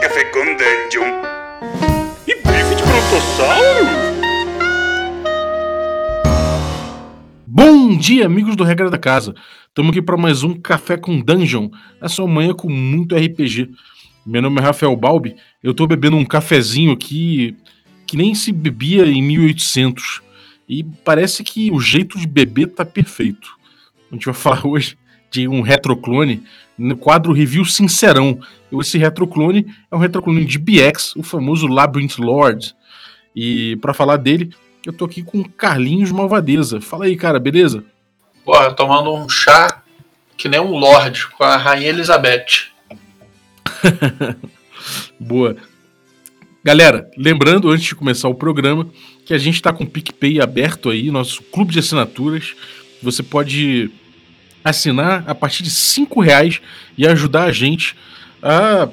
Café com Dungeon. E de? Bom dia, amigos do Regra da Casa. Estamos aqui para mais um Café com Dungeon, a sua manhã com muito RPG. Meu nome é Rafael Balbi, eu estou bebendo um cafezinho aqui que nem se bebia em 1800. E parece que o jeito de beber tá perfeito. A gente vai falar hoje de um retroclone no quadro Review Sincerão. Esse retroclone é um retroclone de BX, o famoso Labyrinth Lord. E para falar dele, eu tô aqui com Carlinhos Malvadeza. Fala aí, cara, beleza? Porra, tomando um chá que nem um lord com a Rainha Elizabeth. Boa. Galera, lembrando antes de começar o programa que a gente está com o PicPay aberto aí, nosso clube de assinaturas. Você pode assinar a partir de cinco reais e ajudar a gente a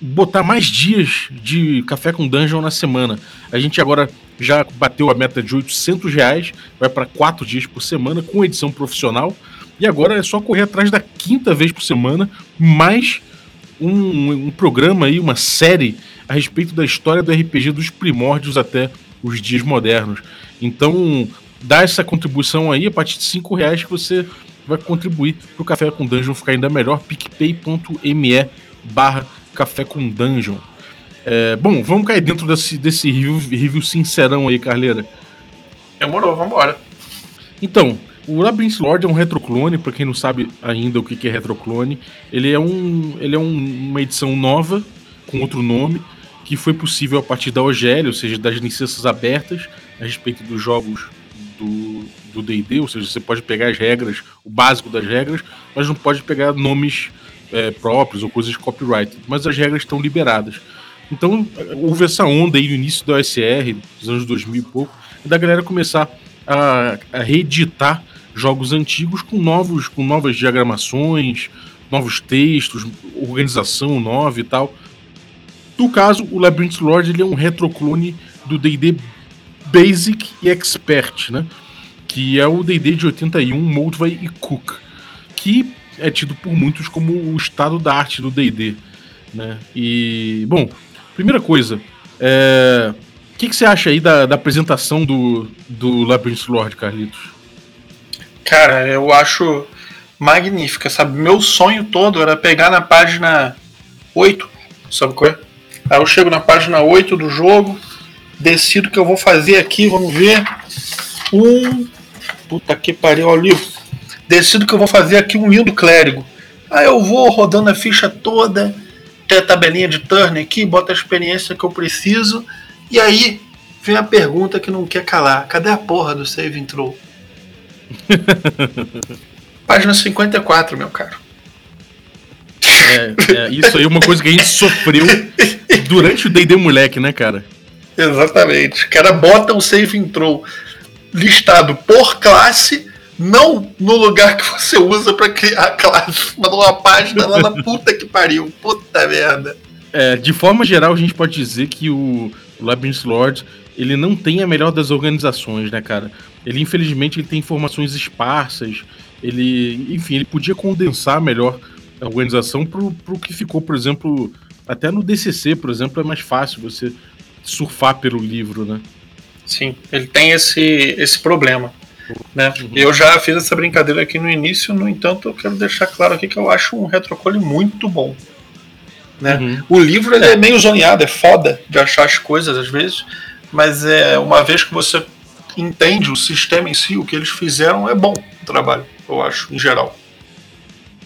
botar mais dias de café com dungeon na semana. A gente agora já bateu a meta de 800 reais, vai para quatro dias por semana com edição profissional. E agora é só correr atrás da quinta vez por semana, mais um, um programa aí, uma série a respeito da história do RPG dos primórdios até os dias modernos. Então, dá essa contribuição aí a partir de 5 reais que você vai contribuir para o Café com Dungeon ficar ainda melhor. picpay.me barra Café com Dungeon. É, bom, vamos cair dentro desse, desse review, review sincerão aí, Carleira. Demorou, vambora. Então, o Labyrinth Lord é um retroclone, para quem não sabe ainda o que é retroclone. Ele é, um, ele é um, uma edição nova, com outro nome, que foi possível a partir da OGL, ou seja, das licenças abertas a respeito dos jogos do D&D, ou seja, você pode pegar as regras, o básico das regras, mas não pode pegar nomes é, próprios ou coisas de copyright, mas as regras estão liberadas. Então, houve essa onda aí no início da OSR, dos anos 2000 e pouco, da galera começar a, a reeditar jogos antigos com novos com novas diagramações, novos textos, organização nova e tal. No caso, o Labyrinth Lord ele é um retroclone do D&D Basic e Expert, né? Que é o D&D de 81, Moldvay e Cook, que é tido por muitos como o estado da arte do D&D, né? E, bom, primeira coisa, é... o que, que você acha aí da, da apresentação do, do Labyrinth Lord, Carlitos? Cara, eu acho magnífica, sabe? Meu sonho todo era pegar na página 8, sabe qual é? Aí eu chego na página 8 do jogo, decido que eu vou fazer aqui, vamos ver. Um. Puta que pariu, olha o livro. Decido que eu vou fazer aqui um lindo clérigo. Aí eu vou rodando a ficha toda, tem a tabelinha de turn aqui, bota a experiência que eu preciso. E aí vem a pergunta que não quer calar: cadê a porra do save intro? Página 54, meu caro. É, é, isso aí é uma coisa que a gente sofreu durante o D&D moleque, né, cara? Exatamente. O cara bota o save intro listado por classe, não no lugar que você usa para criar a classe. Mandou uma página lá na puta que pariu. Puta merda. É, de forma geral, a gente pode dizer que o Labyrinth Lord ele não tem a melhor das organizações, né, cara? Ele, infelizmente, ele tem informações esparsas. Ele, enfim, ele podia condensar melhor a organização pro, pro que ficou, por exemplo, até no DCC, por exemplo, é mais fácil você surfar pelo livro, né? Sim, ele tem esse, esse problema. Né? Uhum. Eu já fiz essa brincadeira aqui no início, no entanto, eu quero deixar claro aqui que eu acho um retrocole muito bom. Né? Uhum. O livro é. é meio zoneado, é foda de achar as coisas às vezes, mas é uma vez que você entende o sistema em si, o que eles fizeram é bom o trabalho, eu acho, em geral.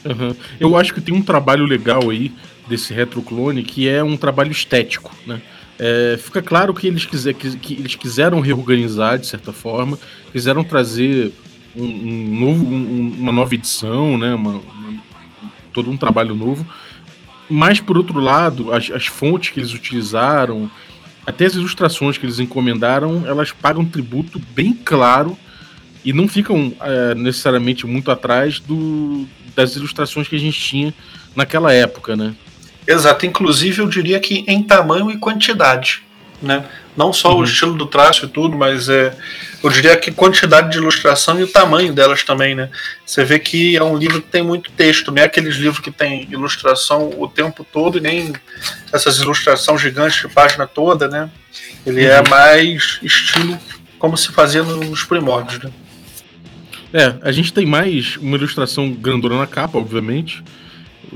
Uhum. Eu acho que tem um trabalho legal aí desse retroclone que é um trabalho estético, né? É, fica claro que eles, quiser, que, que, eles quiseram reorganizar de certa forma, quiseram trazer um, um novo, um, uma nova edição, né? Uma, uma, todo um trabalho novo. Mas por outro lado, as, as fontes que eles utilizaram, até as ilustrações que eles encomendaram, elas pagam tributo bem claro e não ficam é, necessariamente muito atrás do, das ilustrações que a gente tinha naquela época, né? Exato, inclusive eu diria que em tamanho e quantidade. Né? Não só Uhum. o estilo do traço e tudo, mas é, eu diria que quantidade de ilustração e o tamanho delas também, né? Você vê que é um livro que tem muito texto, não é aqueles livros que tem ilustração o tempo todo e nem essas ilustrações gigantes de página toda, né? Ele é Uhum. mais estilo como se fazia nos primórdios, né? É, a gente tem mais uma ilustração grandona na capa, obviamente.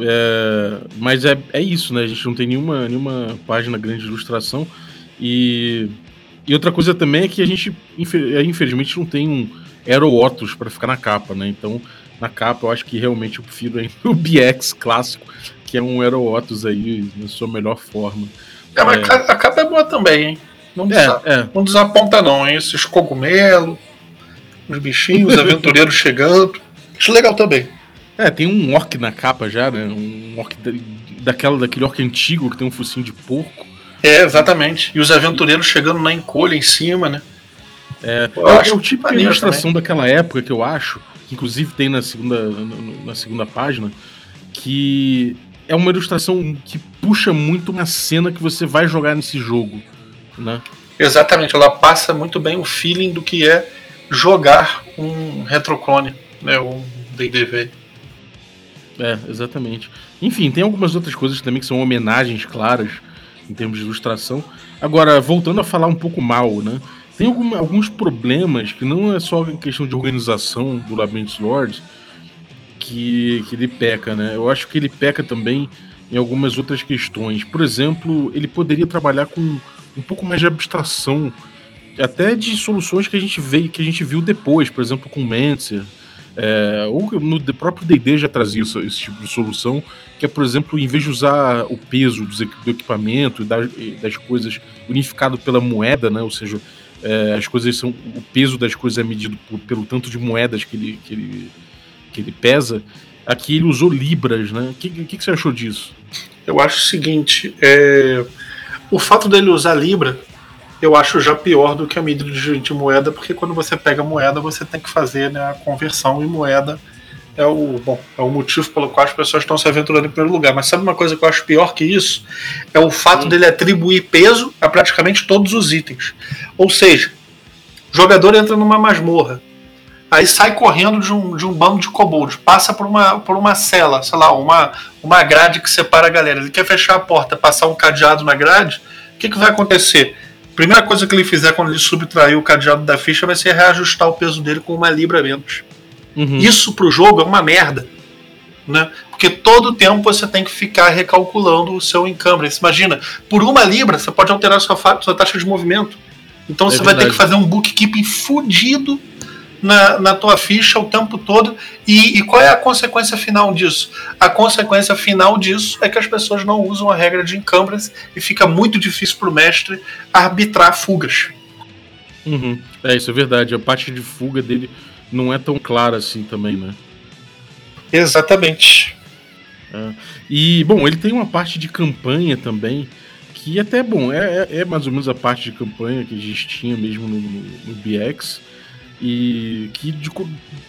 É, mas é, é isso, né? A gente não tem nenhuma, nenhuma página grande de ilustração. E, e outra coisa também é que a gente, é, infelizmente, não tem um Aero Otus para ficar na capa, né? Então, na capa, eu acho que realmente eu prefiro o BX clássico, que é um Aero Otus aí na sua melhor forma. É, mas É. a ca- a capa é boa também, hein? Não, É, é. não desaponta não, hein? Esses cogumelos, os bichinhos, os aventureiros chegando. Acho legal também. É, tem um orc na capa já, né? Um orc da, daquela, daquele orc antigo que tem um focinho de porco. É, exatamente. E os aventureiros chegando na encolha em cima, né? É, Eu é, acho o tipo de ilustração daquela época que eu acho, que inclusive tem na segunda, na, na segunda página, que é uma ilustração que puxa muito uma cena que você vai jogar nesse jogo, né? Exatamente, ela passa muito bem o feeling do que é jogar um retroclone, né? Um D&D velho. É, exatamente. Enfim, tem algumas outras coisas também que são homenagens claras em termos de ilustração. Agora, voltando a falar um pouco mal, né? Tem alguns problemas que não é só questão de organização do Labyrinth Lords que, que ele peca, né? Eu acho que ele peca também em algumas outras questões. Por exemplo, ele poderia trabalhar com um pouco mais de abstração, até de soluções que a gente veio, que a gente viu depois, por exemplo, com Mancer. É, ou no próprio D&D já trazia isso- esse tipo de solução, que é, por exemplo, em vez de usar o peso do equipamento e das, das coisas unificado pela moeda, né? Ou seja, é, as coisas são o peso das coisas é medido por- pelo tanto de moedas que ele, que ele, que ele pesa. Aqui ele usou libras, né? O que, que, que você achou disso? Eu acho o seguinte, é, o fato dele usar Libra, eu acho já pior do que a medida de, de moeda, porque quando você pega moeda, você tem que fazer né, a conversão em moeda. É o, bom, é o motivo pelo qual as pessoas estão se aventurando em primeiro lugar. Mas sabe uma coisa que eu acho pior que isso? É o fato dele atribuir peso a praticamente todos os itens. Ou seja, o jogador entra numa masmorra, aí sai correndo de um, de um bando de kobolds, passa por uma, por uma cela, sei lá, uma, uma grade que separa a galera. Ele quer fechar a porta, passar um cadeado na grade, o que, que vai acontecer? Primeira coisa que ele fizer quando ele subtrair o cadeado da ficha vai ser reajustar o peso dele com uma libra menos. Uhum. Isso pro jogo é uma merda. Né? Porque todo tempo você tem que ficar recalculando o seu encumbrance. Imagina, por uma libra você pode alterar sua, sua taxa de movimento. Então É você vai ter verdade. que fazer um bookkeeping fudido na, na tua ficha o tempo todo. E, e qual é a consequência final disso? A consequência final disso é que as pessoas não usam a regra de encumbrance e fica muito difícil pro mestre arbitrar fugas. Uhum. É, isso é verdade. A parte de fuga dele não é tão clara assim também, né? Exatamente. E, bom, ele tem uma parte de campanha também, que até, bom, é, é- é mais ou menos a parte de campanha que a gente tinha mesmo no, no, no BX. E que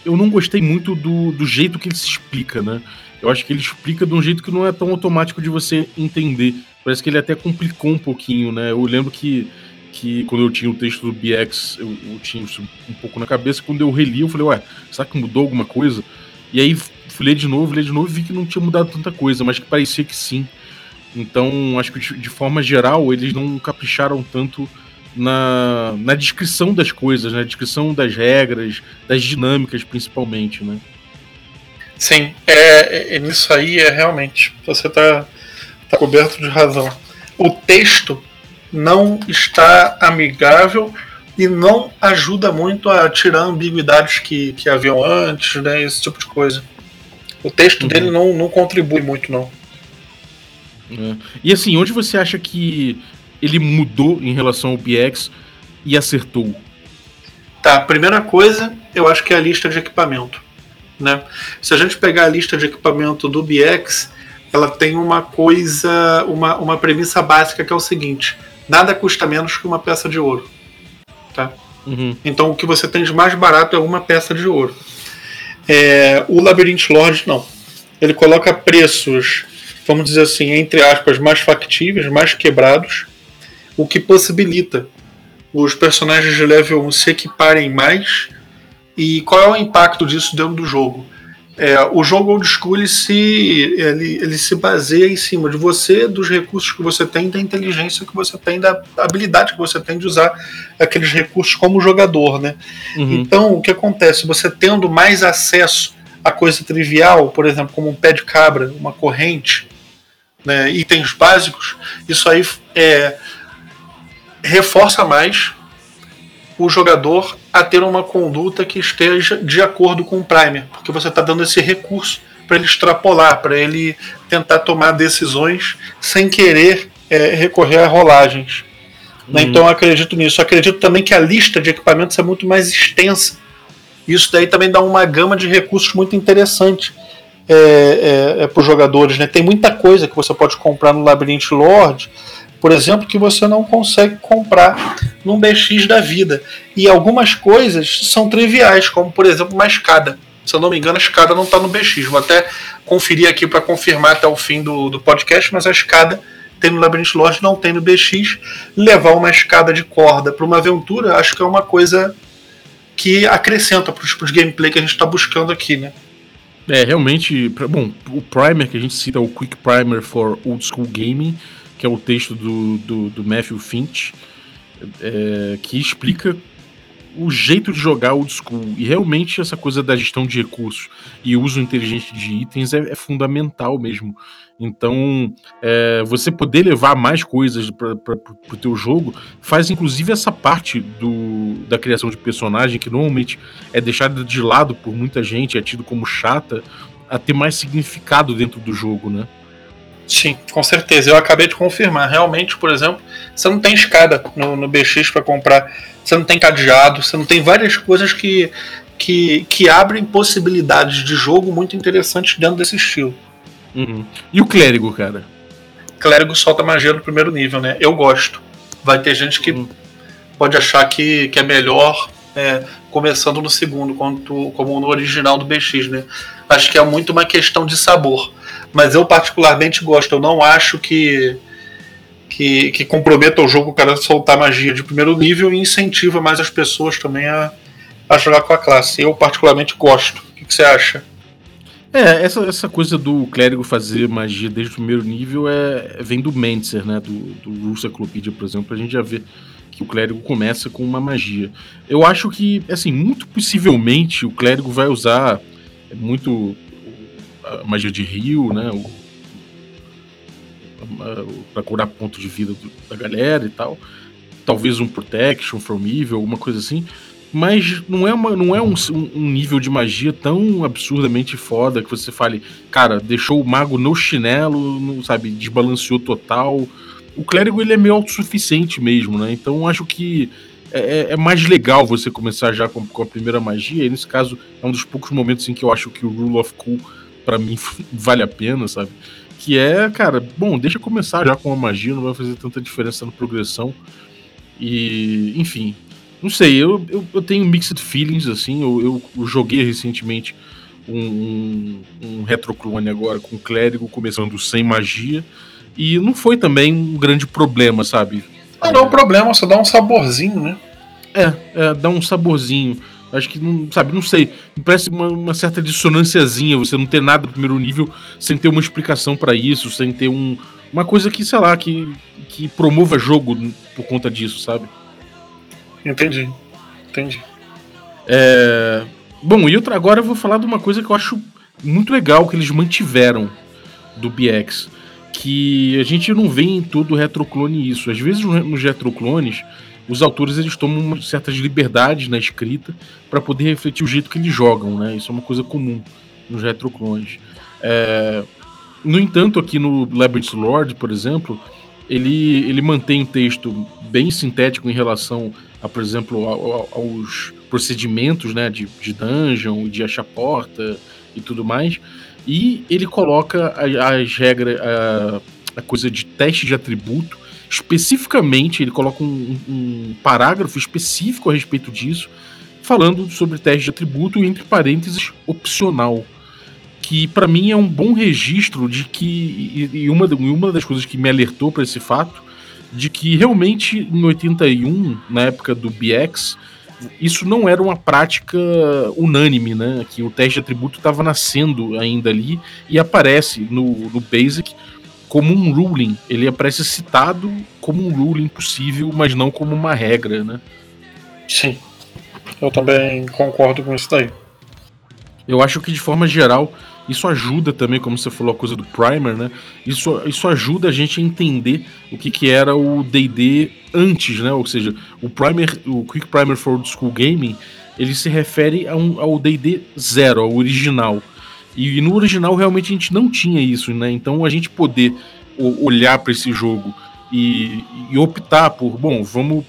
eu não gostei muito do, do jeito que ele se explica, né? Eu acho que ele explica de um jeito que não é tão automático de você entender. Parece que ele até complicou um pouquinho, né? Eu lembro que, que quando eu tinha o texto do BX, eu, eu tinha isso um pouco na cabeça. Quando eu reli, eu falei, ué, será que mudou alguma coisa? E aí fui ler de novo, ler de novo e vi que não tinha mudado tanta coisa, mas que parecia que sim. Então, acho que de forma geral, eles não capricharam tanto na, na descrição das coisas, na descrição das regras, das dinâmicas, principalmente, né? Sim, é, é- nisso aí é realmente. Você está tá coberto de razão. O texto não está amigável e não ajuda muito a tirar ambiguidades que, que haviam antes, né? Esse tipo de coisa. O texto Uhum. dele não, não contribui muito, não. É. E assim, onde você acha que ele mudou em relação ao BX e acertou? Tá, primeira coisa, eu acho que é a lista de equipamento. Né? Se a gente pegar a lista de equipamento do BX, ela tem uma coisa, uma, uma premissa básica que é o seguinte: nada custa menos que uma peça de ouro. Tá? Uhum. Então o que você tem de mais barato é uma peça de ouro. É, o Labyrinth Lord não. Ele coloca preços, vamos dizer assim, entre aspas, mais factíveis, mais quebrados, o que possibilita os personagens de level 1 se equiparem mais e qual é o impacto disso dentro do jogo. É, o jogo old school ele se, ele, ele se baseia em cima de você, dos recursos que você tem, da inteligência que você tem, da habilidade que você tem de usar aqueles recursos como jogador. Né? Uhum. Então, o que acontece? Você tendo mais acesso a coisa trivial, por exemplo, como um pé de cabra, uma corrente, né, itens básicos, isso aí é, reforça mais o jogador a ter uma conduta que esteja de acordo com o primer, porque você está dando esse recurso para ele extrapolar, para ele tentar tomar decisões sem querer é, recorrer a rolagens. Uhum. Então eu acredito nisso. Acredito também que a lista de equipamentos é muito mais extensa. Isso daí também dá uma gama de recursos muito interessante é, é, é para os jogadores. Né? Tem muita coisa que você pode comprar no Labyrinth Lord por exemplo, que você não consegue comprar num BX da vida. E algumas coisas são triviais, como por exemplo uma escada. Se eu não me engano, a escada não está no BX. Vou até conferir aqui para confirmar até o fim do, do podcast, mas a escada tem no Labyrinth Lodge, não tem no BX. Levar uma escada de corda para uma aventura, acho que é uma coisa que acrescenta para os gameplay que a gente está buscando aqui, né? É, realmente, bom, o primer que a gente cita, o Quick Primer for Old School Gaming, que é o texto do, do, do Matthew Finch, é, que explica o jeito de jogar old school. E realmente essa coisa da gestão de recursos e uso inteligente de itens é, é fundamental mesmo. Então, é, você poder levar mais coisas para o teu jogo faz inclusive essa parte do, da criação de personagem, que normalmente é deixada de lado por muita gente, é tido como chata, a ter mais significado dentro do jogo, né? Sim, com certeza. Eu acabei de confirmar. Realmente, por exemplo, você não tem escada no, no BX para comprar, você não tem cadeado, você não tem várias coisas que, que, que abrem possibilidades de jogo muito interessantes dentro desse estilo. Uhum. E o clérigo, cara? Clérigo solta magia no primeiro nível, né? Eu gosto. Vai ter gente que uhum. pode achar que, que é melhor é, começando no segundo, como, como no original do BX, né? Acho que é muito uma questão de sabor mas eu particularmente gosto. Eu não acho que que, que comprometa o jogo o cara soltar magia de primeiro nível e incentiva mais as pessoas também a, a jogar com a classe. Eu particularmente gosto. O que, que você acha? É, essa, essa coisa do clérigo fazer magia desde o primeiro nível é, vem do Mentzer, né? Do, do Russaclopedia, por exemplo. A gente já vê que o clérigo começa com uma magia. Eu acho que, assim, muito possivelmente o clérigo vai usar muito a magia de rio, né? para curar ponto de vida do, da galera e tal. Talvez um protection from evil, alguma coisa assim. Mas não é, uma, não é um, um, nível de magia tão absurdamente foda que você fale, cara, deixou o mago no chinelo, no, sabe, desbalanceou total. O clérigo ele é meio autossuficiente mesmo, né? Então acho que é, é, é mais legal você começar já com, com, a primeira magia. E nesse caso, é um dos poucos momentos em que eu acho que o Rule of Cool para mim vale a pena, sabe? Que é, cara, bom, deixa começar já com a magia, não vai fazer tanta diferença na progressão. E, enfim, não sei, eu, eu, eu tenho mixed feelings, assim, eu, eu joguei recentemente um, um, um retroclone agora com clérigo começando sem magia, e não foi também um grande problema, sabe? Não, não é um problema, só dá um saborzinho, né? É, é, dá um saborzinho. Acho que não, sabe, não sei. Me parece uma, uma, certa dissonânciazinha você não ter nada no primeiro nível sem ter uma explicação para isso, sem ter um, uma coisa que, sei lá, que, que promova jogo por conta disso, sabe? Entendi. Entendi. É... Bom, e outra, agora eu vou falar de uma coisa que eu acho muito legal que eles mantiveram do BX. Que a gente não vê em todo retroclone isso. Às vezes nos retroclones os autores eles tomam certas liberdades na escrita para poder refletir o jeito que eles jogam, né? Isso é uma coisa comum nos retroclones. É... No entanto, aqui no Labyrinth Lord, por exemplo, ele, ele mantém um texto bem sintético em relação, a, por exemplo, aos procedimentos né, de, de dungeon, de achar porta e tudo mais. E ele coloca as, as regras, a, a coisa de teste de atributo especificamente, ele coloca um, um parágrafo específico a respeito disso, falando sobre teste de atributo, entre parênteses, opcional. Que para mim é um bom registro de que. E uma, uma das coisas que me alertou para esse fato de que realmente em 81, na época do BX, isso não era uma prática unânime, né? Que o teste de atributo estava nascendo ainda ali e aparece no, no Basic como um ruling. Ele aparece citado como um ruling possível, mas não como uma regra, né? Sim. Eu também concordo com isso daí. Eu acho que de forma geral isso ajuda também, como você falou, a coisa do primer, né? Isso, isso ajuda a gente a entender o que, que era o D&D antes, né? Ou seja, o primer, o Quick Primer for Old School Gaming, ele se refere a um, ao D&D zero, ao original. E, e, no original realmente a gente não tinha isso, né? Então a gente poder olhar para esse jogo e, e optar por, bom, vamos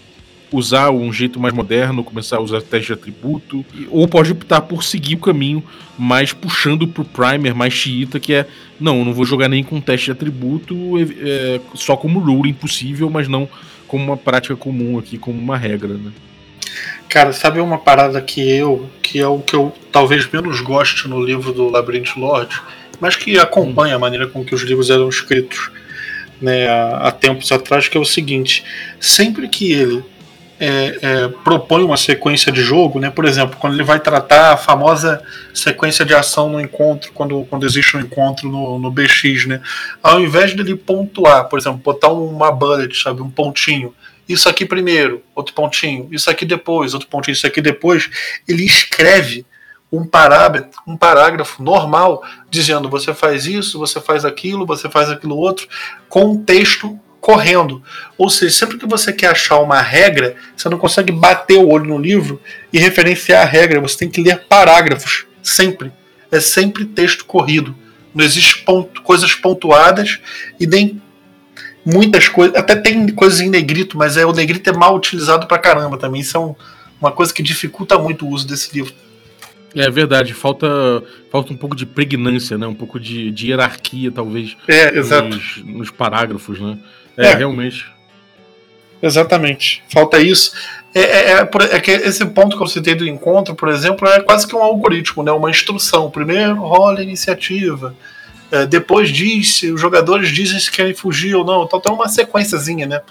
usar um jeito mais moderno, começar a usar teste de atributo, ou pode optar por seguir o caminho mais puxando pro primer, mais xiita, que é, não, não vou jogar nem com teste de atributo, é, só como rule impossível, mas não como uma prática comum aqui, como uma regra, né? Cara, sabe uma parada que eu, que é o que eu talvez menos goste no livro do Labyrinth Lord, mas que acompanha a maneira com que os livros eram escritos né, há tempos atrás, que é o seguinte: sempre que ele é, é, propõe uma sequência de jogo, né? Por exemplo, quando ele vai tratar a famosa sequência de ação no encontro, quando, quando existe um encontro no, no BX, né? Ao invés dele pontuar, por exemplo, botar uma bullet, sabe, um pontinho, isso aqui primeiro, outro pontinho, isso aqui depois, outro pontinho, isso aqui depois, ele escreve um parágrafo, um parágrafo normal dizendo você faz isso, você faz aquilo, você faz aquilo outro, com um texto correndo. Ou seja, sempre que você quer achar uma regra, você não consegue bater o olho no livro e referenciar a regra. Você tem que ler parágrafos. Sempre. É sempre texto corrido. Não existe ponto, coisas pontuadas e nem muitas coisas. Até tem coisas em negrito, mas é, o negrito é mal utilizado pra caramba também. Isso é um, uma coisa que dificulta muito o uso desse livro. É verdade, falta, falta um pouco de pregnância, né? Um pouco de, de hierarquia, talvez. É, exato. Nos, nos parágrafos, né? É, é, realmente. Exatamente. Falta isso. É, é, é, é, que esse ponto que eu citei do encontro, por exemplo, é quase que um algoritmo, né? uma instrução. Primeiro rola a iniciativa. É, depois diz se os jogadores dizem se querem fugir ou não. Então tem uma sequenciazinha né?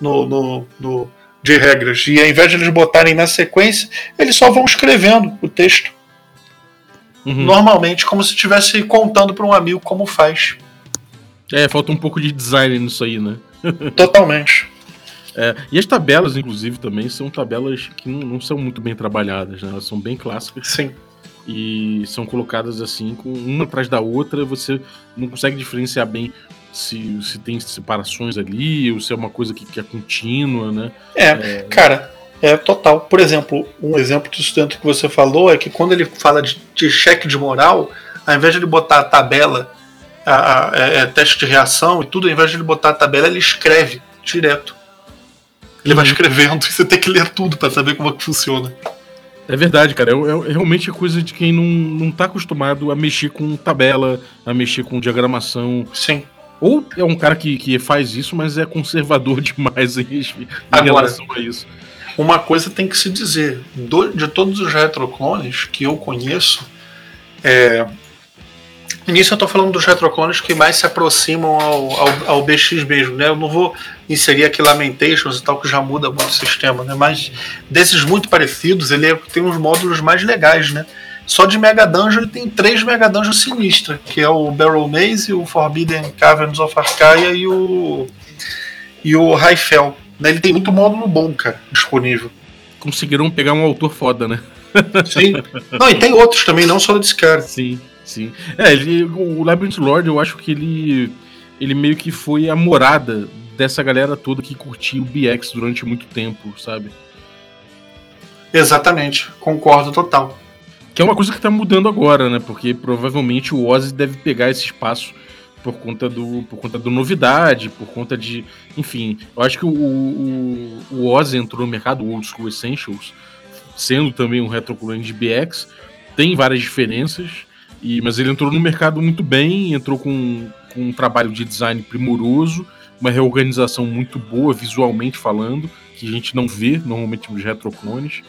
no, no, no, de regras. E ao invés de eles botarem na sequência, eles só vão escrevendo o texto. Uhum. Normalmente, como se estivesse contando para um amigo como faz. É, falta um pouco de design nisso aí, né? Totalmente. É, e as tabelas, inclusive, também são tabelas que não, não, são muito bem trabalhadas, né? Elas são bem clássicas. Sim. E são colocadas assim, com uma atrás da outra, você não consegue diferenciar bem se, se tem separações ali, ou se é uma coisa que, que é contínua, né? É, é, cara, é total. Por exemplo, um exemplo do estudante que você falou é que quando ele fala de, de cheque de moral, ao invés de ele botar a tabela a, a, é, é, teste de reação e tudo, ao invés de ele botar a tabela, ele escreve direto. Ele uhum. vai escrevendo e você tem que ler tudo para saber como é que funciona. É verdade, cara. É, é, realmente coisa de quem não, não tá acostumado a mexer com tabela, a mexer com diagramação. Sim. Ou é um cara que, que faz isso, mas é conservador demais em, em Agora, relação a isso. Uma coisa tem que se dizer: do, de todos os retroclones que eu conheço, é, Nisso eu estou falando dos retroclones que mais se aproximam ao, ao, ao, BX mesmo, né? Eu não vou inserir aqui Lamentations e tal, que já muda muito o sistema, né? Mas desses muito parecidos, ele é, tem uns módulos mais legais, né? Só de Mega Dungeon ele tem três Mega Dungeons sinistras, que é o Barrel Maze, o Forbidden Caverns of Arcaia e o e o Raifel. Né? Ele tem muito módulo bom, cara, disponível. Conseguiram pegar um autor foda, né? Sim. Não, e tem outros também, não só desse cara. Sim. Sim. É, ele, o Labyrinth Lord, eu acho que ele, ele meio que foi a morada dessa galera toda que curtiu o BX durante muito tempo, sabe? Exatamente, concordo total. Que é uma coisa que tá mudando agora, né? Porque provavelmente o Ozzy deve pegar esse espaço por conta do por conta da novidade, por conta de, enfim, eu acho que o, o, o Ozzy entrou no mercado Old School Essentials, sendo também um retroclone de BX, tem várias diferenças, e, mas ele entrou no mercado muito bem, entrou com, com um trabalho de design primoroso, uma reorganização muito boa visualmente falando, que a gente não vê normalmente nos retroclones.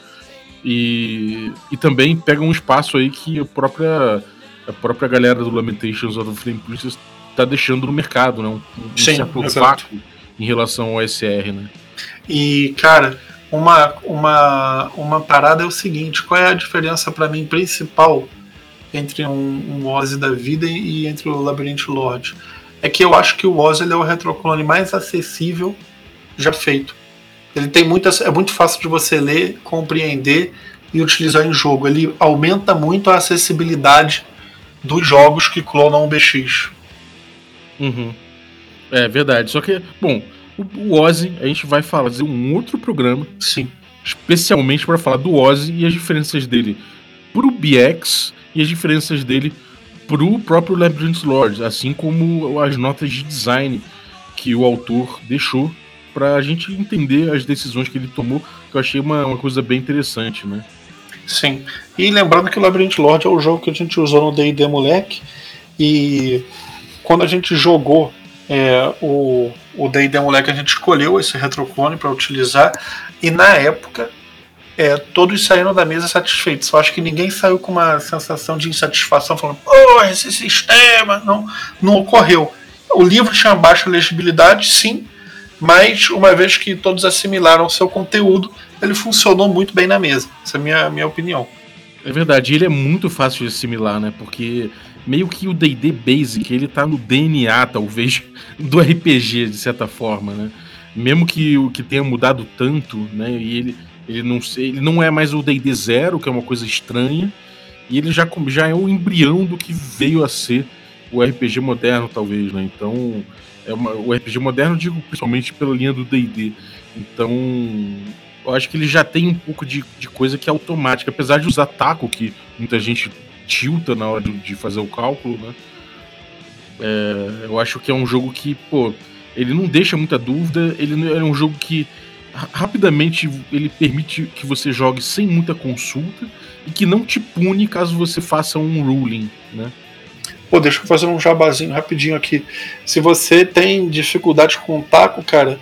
E, e também pega um espaço aí que a própria, a própria galera do Lamentations of the Flame Princess está deixando no mercado, né? um, um Sim, certo vácuo em relação ao SR, né? E, cara, uma, uma, uma parada é o seguinte: qual é a diferença para mim principal entre um, um Ozzy da vida e entre o Labyrinth Lord? É que eu acho que o Ozzy é o retroclone mais acessível já feito. Ele tem muitas. É muito fácil de você ler, compreender e utilizar em jogo. Ele aumenta muito a acessibilidade dos jogos que clonam o BX. Uhum. É verdade. Só que, bom, o Ozzy, a gente vai fazer um outro programa. Sim. Especialmente para falar do Ozzy e as diferenças dele pro BX e as diferenças dele pro próprio Labyrinth Lord, assim como as notas de design que o autor deixou pra gente entender as decisões que ele tomou, que eu achei uma, uma coisa bem interessante, né? Sim. E lembrando que o Labyrinth Lord é o jogo que a gente usou no D&D Moleque e quando a gente jogou é, o o D&D Moleque, a gente escolheu esse retroclone para utilizar e na época é, todos saíram da mesa satisfeitos. Eu acho que ninguém saiu com uma sensação de insatisfação, falando, pô, esse sistema não, não ocorreu. O livro tinha baixa legibilidade, sim, mas uma vez que todos assimilaram o seu conteúdo, ele funcionou muito bem na mesa. Essa é a minha, minha opinião. É verdade, ele é muito fácil de assimilar, né? Porque meio que o D&D Basic, ele tá no DNA, talvez, do RPG, de certa forma, né? Mesmo que o que tenha mudado tanto, né? E ele, ele, não, ele não é mais o D&D Zero, que é uma coisa estranha, e ele já, já é o embrião do que veio a ser o RPG moderno, talvez, né? Então, é uma, o RPG moderno, digo principalmente pela linha do D&D. Então, eu acho que ele já tem um pouco de, de coisa que é automática, apesar de usar taco, que muita gente tilta na hora de, de fazer o cálculo, né? É, eu acho que é um jogo que, pô, ele não deixa muita dúvida, ele é um jogo que rapidamente ele permite que você jogue sem muita consulta e que não te pune caso você faça um ruling, né? Pô, deixa eu fazer um jabazinho rapidinho aqui. Se você tem dificuldade com o taco, cara,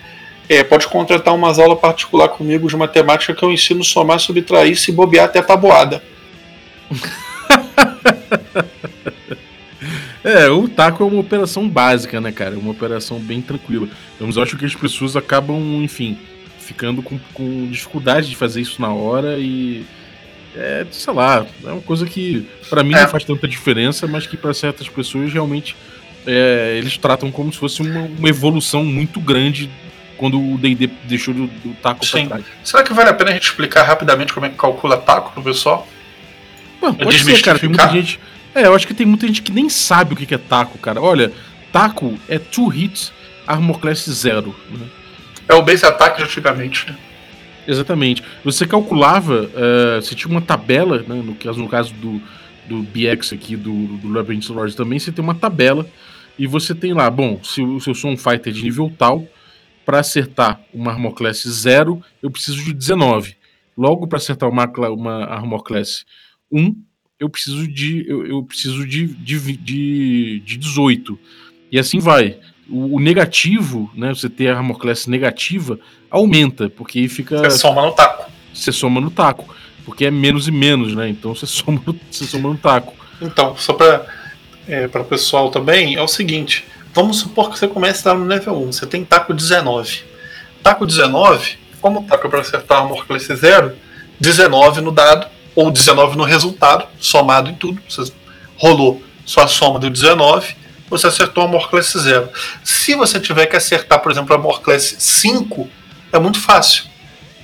é, pode contratar umas aulas particular comigo de matemática que eu ensino somar, subtrair, se bobear até tabuada. é, o taco é uma operação básica, né, cara? É uma operação bem tranquila. Eu acho que as pessoas acabam, enfim, ficando com, com dificuldade de fazer isso na hora e. É, sei lá, é uma coisa que para mim é. não faz tanta diferença, mas que para certas pessoas realmente é, eles tratam como se fosse uma, uma evolução muito grande quando o D&D deixou do, do taco para trás. Será que vale a pena a gente explicar rapidamente como é que calcula taco pro pessoal? Mano, pode ser, cara. Tem muita gente. É, eu acho que tem muita gente que nem sabe o que é taco, cara. Olha, taco é two hits armor class zero. Né? É o base attack de antigamente, né? Exatamente. Você calculava, uh, você tinha uma tabela, né, no, caso, no caso do, do BX aqui, do, do Labyrinth Lords também, você tem uma tabela e você tem lá, bom, se, se eu sou um fighter de nível tal, para acertar uma Armor Class 0, eu preciso de 19. Logo, para acertar uma, uma Armor Class 1, eu preciso de eu, eu preciso de, de, de, de 18. E assim vai. O, o, negativo, né? Você ter a Armor Class negativa, aumenta, porque aí fica. Você soma no taco. Você soma no taco. Porque é menos e menos, né? Então você soma, você soma no taco. Então, só para é, o pessoal também, é o seguinte: vamos supor que você comece lá no nível 1, você tem taco 19. Taco 19, como o taco é para acertar a Armor Class 0, 19 no dado, ou 19 no resultado, somado em tudo. Você rolou sua soma deu 19, você acertou a Amor Class 0. Se você tiver que acertar, por exemplo, a Amor Class 5, é muito fácil.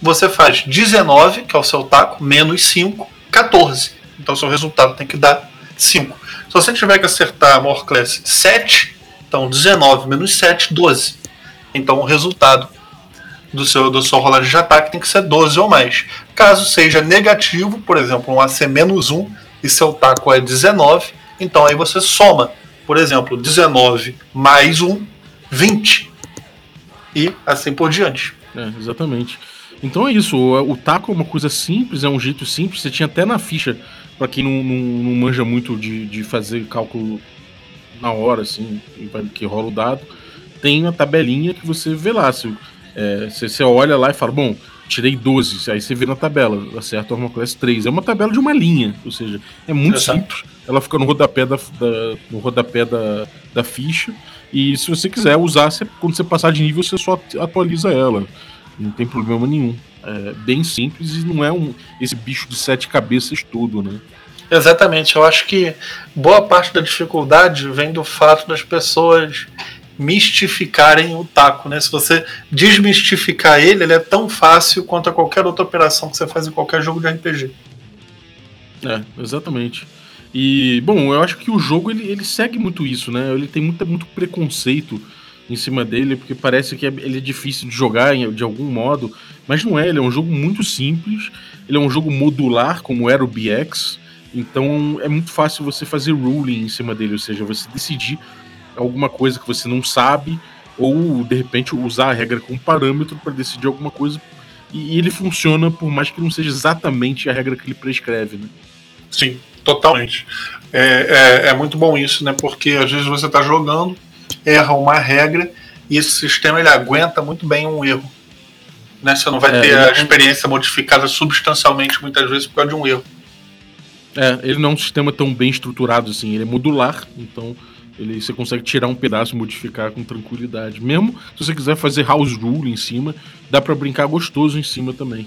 Você faz 19, que é o seu taco, menos 5, 14. Então seu resultado tem que dar 5. Se você tiver que acertar a Amor Class 7, então 19 menos 7, 12. Então o resultado do seu, do seu rolagem de ataque tem que ser 12 ou mais. Caso seja negativo, por exemplo, um AC menos 1 e seu taco é 19, então aí você soma, por exemplo, 19 mais 1, 20. E assim por diante. É, exatamente. Então é isso, o, o, taco é uma coisa simples, é um jeito simples. Você tinha até na ficha, para quem não, não, não, manja muito de, de fazer cálculo na hora, assim, que rola o dado, tem uma tabelinha que você vê lá. Se, é, você, você olha lá e fala, bom, tirei 12, aí você vê na tabela, acerta a Armor Class 3. É uma tabela de uma linha, ou seja, é muito Exato. simples. Ela fica no rodapé da, da no rodapé da, da ficha. E se você quiser usar, você, quando você passar de nível, você só atualiza ela. Não tem problema nenhum. É bem simples e não é um esse bicho de sete cabeças todo, né? Exatamente. Eu acho que boa parte da dificuldade vem do fato das pessoas mistificarem o taco, né? Se você desmistificar ele, ele é tão fácil quanto a qualquer outra operação que você faz em qualquer jogo de RPG. É, exatamente. E, bom, eu acho que o jogo ele, ele segue muito isso, né? Ele tem muito, muito preconceito em cima dele, porque parece que é, ele é difícil de jogar de algum modo, mas não é, ele é um jogo muito simples, ele é um jogo modular, como era o BX, então é muito fácil você fazer ruling em cima dele, ou seja, você decidir alguma coisa que você não sabe, ou de repente usar a regra como parâmetro para decidir alguma coisa. E ele funciona por mais que não seja exatamente a regra que ele prescreve, né? Sim, totalmente. É, é, é muito bom isso, né? Porque às vezes você está jogando, erra uma regra e esse sistema ele aguenta muito bem um erro. Né? Você não vai é, ter a experiência modificada substancialmente muitas vezes por causa de um erro. É, ele não é um sistema tão bem estruturado assim, ele é modular, então ele, você consegue tirar um pedaço e modificar com tranquilidade. Mesmo se você quiser fazer house rule em cima, dá para brincar gostoso em cima também.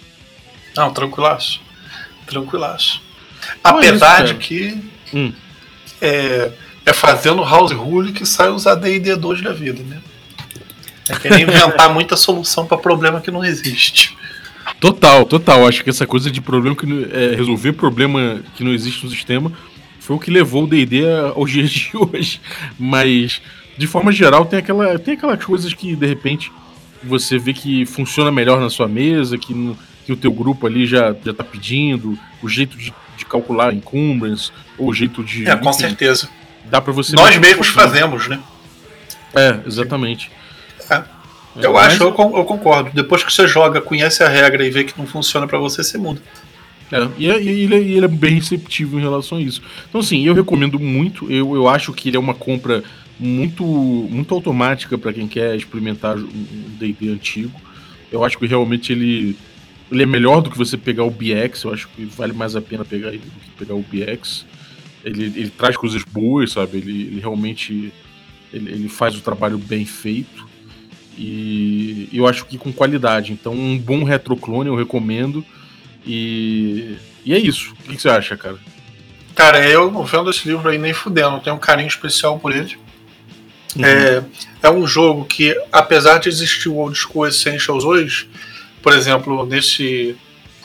Não, tranquilaço. Tranquilaço. É Apesar é isso, de que hum. é, é fazendo house rule que sai os AD&D 2 da vida, né? É querer inventar muita solução para problema que não existe. Total, total. Acho que essa coisa de problema que é, resolver problema que não existe no sistema foi o que levou o D&D aos dias de hoje. Mas, de forma geral, tem, aquela, tem aquelas coisas que, de repente, você vê que funciona melhor na sua mesa, que, no, que o teu grupo ali já, já tá pedindo, o jeito de, de calcular encumbrance, ou jeito de... É, com enfim, certeza. Dá para você... Nós mesmos fazemos, né? É, exatamente. É. Eu Mas... acho, eu concordo. Depois que você joga, conhece a regra e vê que não funciona para você, você muda. É, e, é, ele, é, ele, é bem receptivo em relação a isso. Então, assim, eu recomendo muito. Eu, eu acho que ele é uma compra muito, muito automática para quem quer experimentar um DD antigo. Eu acho que realmente ele, ele é melhor do que você pegar o BX. Eu acho que vale mais a pena pegar ele do que pegar o BX. Ele, ele traz coisas boas, sabe? Ele, ele realmente ele, ele faz o trabalho bem feito. E eu acho que com qualidade. Então, um bom retroclone eu recomendo. E, e é isso. O que, você acha, cara? Cara, eu não vendo esse livro aí nem fudendo, tenho um carinho especial por ele. Uhum. É, é um jogo que, apesar de existir o Old School Essentials hoje, por exemplo, nesse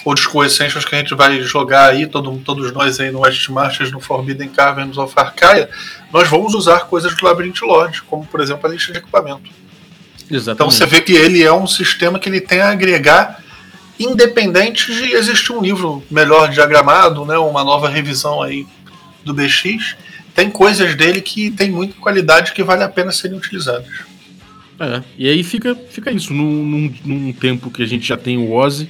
Old School Essentials que a gente vai jogar aí, todo, todos nós aí no West Marches, no Forbidden Caverns of Arcaia, nós vamos usar coisas do Labyrinth Lodge, como por exemplo a lista de equipamento. Exatamente. Então você vê que ele é um sistema que ele tem a agregar independente de existir um livro melhor diagramado, né, uma nova revisão aí do BX, tem coisas dele que tem muita qualidade que vale a pena serem utilizadas. É, e aí fica, fica isso, num, num, num tempo que a gente já tem o Ozzy,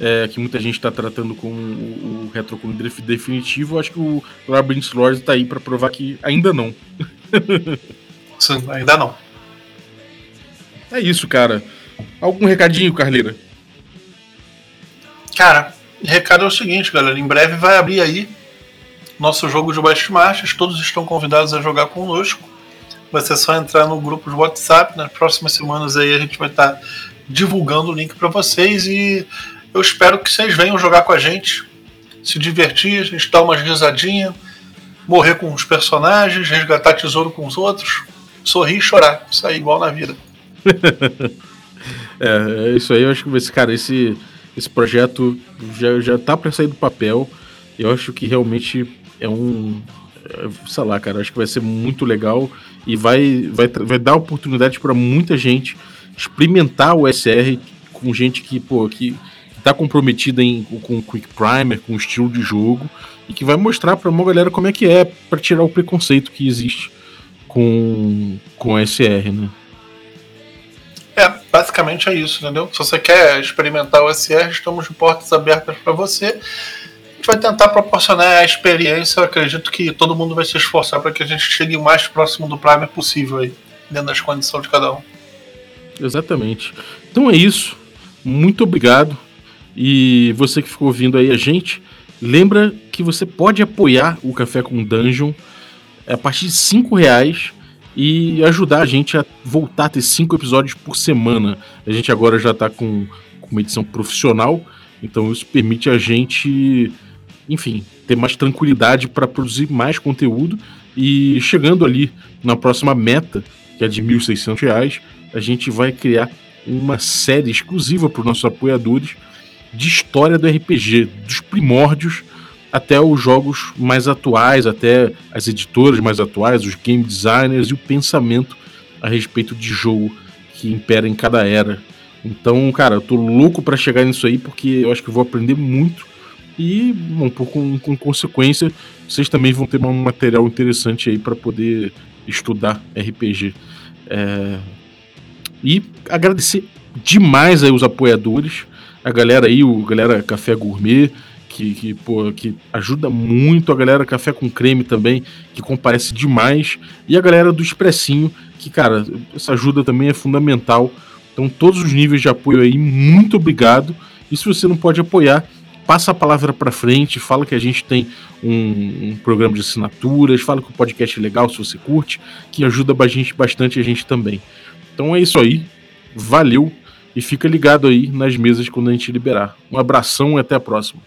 é, que muita gente está tratando como o, o definitivo, acho que o Labyrinth Lord está aí para provar que ainda não. Sim, ainda não. É isso, cara. Algum recadinho, Carleira? Cara, recado é o seguinte, galera. Em breve vai abrir aí nosso jogo de West Marches. Todos estão convidados a jogar conosco. Vai ser só entrar no grupo de WhatsApp. Nas próximas semanas aí a gente vai estar tá divulgando o link para vocês e eu espero que vocês venham jogar com a gente, se divertir, a gente dar umas risadinhas, morrer com os personagens, resgatar tesouro com os outros, sorrir e chorar. Isso aí, igual na vida. é, é isso aí, eu acho que esse cara, esse esse projeto já, já tá para sair do papel. Eu acho que realmente é um. É, sei lá, cara, acho que vai ser muito legal e vai, vai, vai dar oportunidade para muita gente experimentar o SR com gente que, pô, que, que tá comprometida em, com o Quick Primer, com o estilo de jogo e que vai mostrar para uma galera como é que é para tirar o preconceito que existe com, com SR, né? É, basicamente é isso, entendeu? Se você quer experimentar o SR, estamos de portas abertas para você. Gente vai tentar proporcionar a experiência. Eu acredito que todo mundo vai se esforçar para que a gente chegue o mais próximo do Primer possível aí, dentro das condições de cada um. Exatamente. Então é isso. Muito obrigado. E você que ficou ouvindo aí a gente, lembra que você pode apoiar o Café com Dungeon a partir de 5 reais e ajudar a gente a voltar a ter cinco episódios por semana. A gente agora já está com, com uma edição profissional, então isso permite a gente, enfim, ter mais tranquilidade para produzir mais conteúdo e chegando ali na próxima meta, que é de R$ 1.600, a gente vai criar uma série exclusiva para os nossos apoiadores de história do RPG, dos primórdios até os jogos mais atuais, até as editoras mais atuais, os game designers e o pensamento a respeito de jogo que impera em cada era. Então, cara, eu tô louco para chegar nisso aí porque eu acho que eu vou aprender muito e, bom, por, com, com consequência, vocês também vão ter um material interessante aí para poder estudar RPG. É... E agradecer demais aí os apoiadores, a galera aí, o galera Café Gourmet, que, que, pô, que ajuda muito, a galera Café com Creme também, que comparece demais, e a galera do Expressinho, que, cara, essa ajuda também é fundamental. Então, todos os níveis de apoio aí, muito obrigado. E se você não pode apoiar, passa a palavra para frente, fala que a gente tem um, um, programa de assinaturas, fala que o podcast é legal se você curte, que ajuda a gente, bastante a gente também. Então é isso aí, valeu e fica ligado aí nas mesas quando a gente liberar. Um abração e até a próxima.